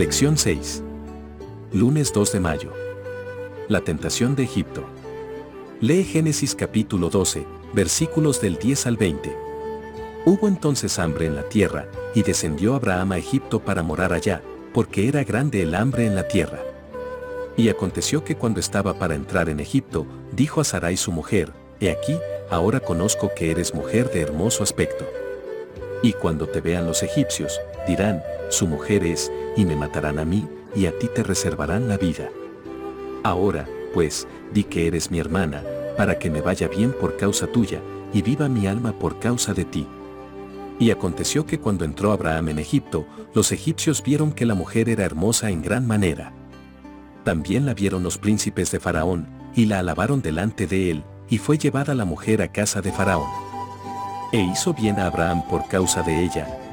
Lección 6. Lunes 2 de mayo. La tentación de Egipto. Lee Génesis capítulo 12, versículos del 10 al 20. Hubo entonces hambre en la tierra, y descendió Abraham a Egipto para morar allá, porque era grande el hambre en la tierra. Y aconteció que cuando estaba para entrar en Egipto, dijo a Sarai su mujer, He aquí, ahora conozco que eres mujer de hermoso aspecto. Y cuando te vean los egipcios, dirán, su mujer es, y me matarán a mí, y a ti te reservarán la vida. Ahora, pues, di que eres mi hermana, para que me vaya bien por causa tuya, y viva mi alma por causa de ti. Y aconteció que cuando entró Abraham en Egipto, los egipcios vieron que la mujer era hermosa en gran manera. También la vieron los príncipes de Faraón, y la alabaron delante de él, y fue llevada la mujer a casa de Faraón. E hizo bien a Abraham por causa de ella,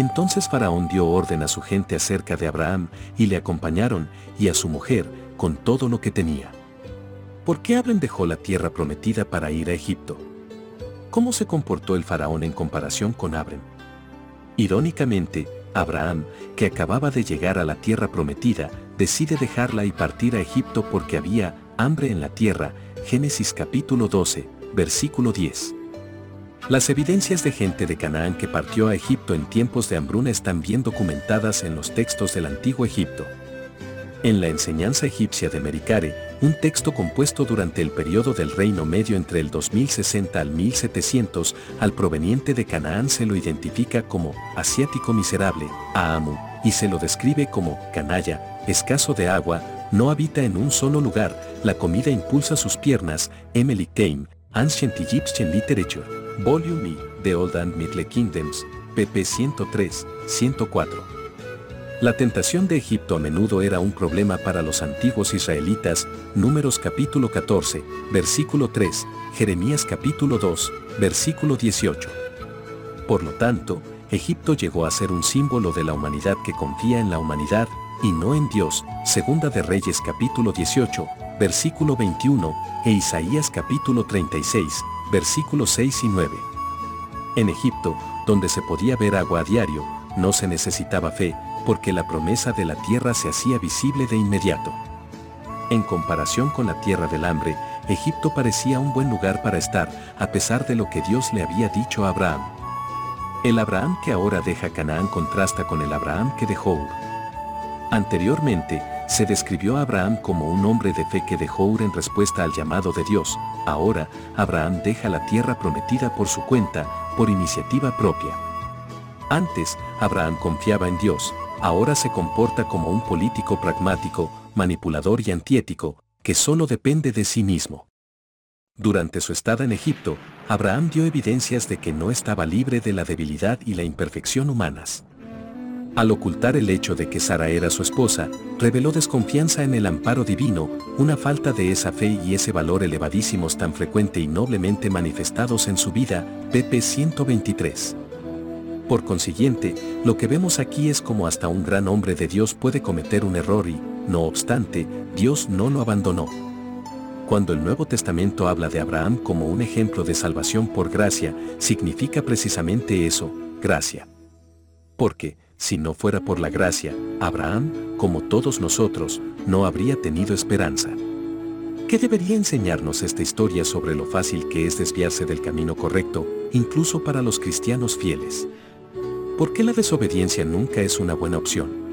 Entonces Faraón dio orden a su gente acerca de Abraham, y le acompañaron, y a su mujer, con todo lo que tenía. ¿Por qué Abraham dejó la tierra prometida para ir a Egipto? ¿Cómo se comportó el faraón en comparación con Abraham? Irónicamente, Abraham, que acababa de llegar a la tierra prometida, decide dejarla y partir a Egipto porque había hambre en la tierra, Génesis capítulo 12, versículo 10. Las evidencias de gente de Canaán que partió a Egipto en tiempos de hambruna están bien documentadas en los textos del antiguo Egipto. En la enseñanza egipcia de Mericare, un texto compuesto durante el periodo del Reino Medio entre el 2060 al 1700, al proveniente de Canaán se lo identifica como asiático miserable, Aamu, y se lo describe como canalla, escaso de agua, no habita en un solo lugar, la comida impulsa sus piernas, Kane, Ancient Egyptian Literature, Volume E, The Old and Middle Kingdoms, pp 103, 104. La tentación de Egipto a menudo era un problema para los antiguos israelitas, Números capítulo 14, versículo 3, Jeremías capítulo 2, versículo 18. Por lo tanto, Egipto llegó a ser un símbolo de la humanidad que confía en la humanidad y no en Dios, Segunda de Reyes capítulo 18, versículo 21, e Isaías capítulo 36, versículos 6 y 9. En Egipto, donde se podía ver agua a diario, no se necesitaba fe, porque la promesa de la tierra se hacía visible de inmediato. En comparación con la tierra del hambre, Egipto parecía un buen lugar para estar, a pesar de lo que Dios le había dicho a Abraham. El Abraham que ahora deja Canaán contrasta con el Abraham que dejó Ur. Anteriormente, se describió a Abraham como un hombre de fe que dejó Ur en respuesta al llamado de Dios. Ahora, Abraham deja la tierra prometida por su cuenta, por iniciativa propia. Antes, Abraham confiaba en Dios, ahora se comporta como un político pragmático, manipulador y antiético, que solo depende de sí mismo. Durante su estada en Egipto, Abraham dio evidencias de que no estaba libre de la debilidad y la imperfección humanas. Al ocultar el hecho de que Sara era su esposa, reveló desconfianza en el amparo divino, una falta de esa fe y ese valor elevadísimos tan frecuente y noblemente manifestados en su vida, pp 123. Por consiguiente, lo que vemos aquí es como hasta un gran hombre de Dios puede cometer un error y, no obstante, Dios no lo abandonó. Cuando el Nuevo Testamento habla de Abraham como un ejemplo de salvación por gracia, significa precisamente eso, gracia. Porque, si no fuera por la gracia, Abraham, como todos nosotros, no habría tenido esperanza. ¿Qué debería enseñarnos esta historia sobre lo fácil que es desviarse del camino correcto, incluso para los cristianos fieles? ¿Por qué la desobediencia nunca es una buena opción?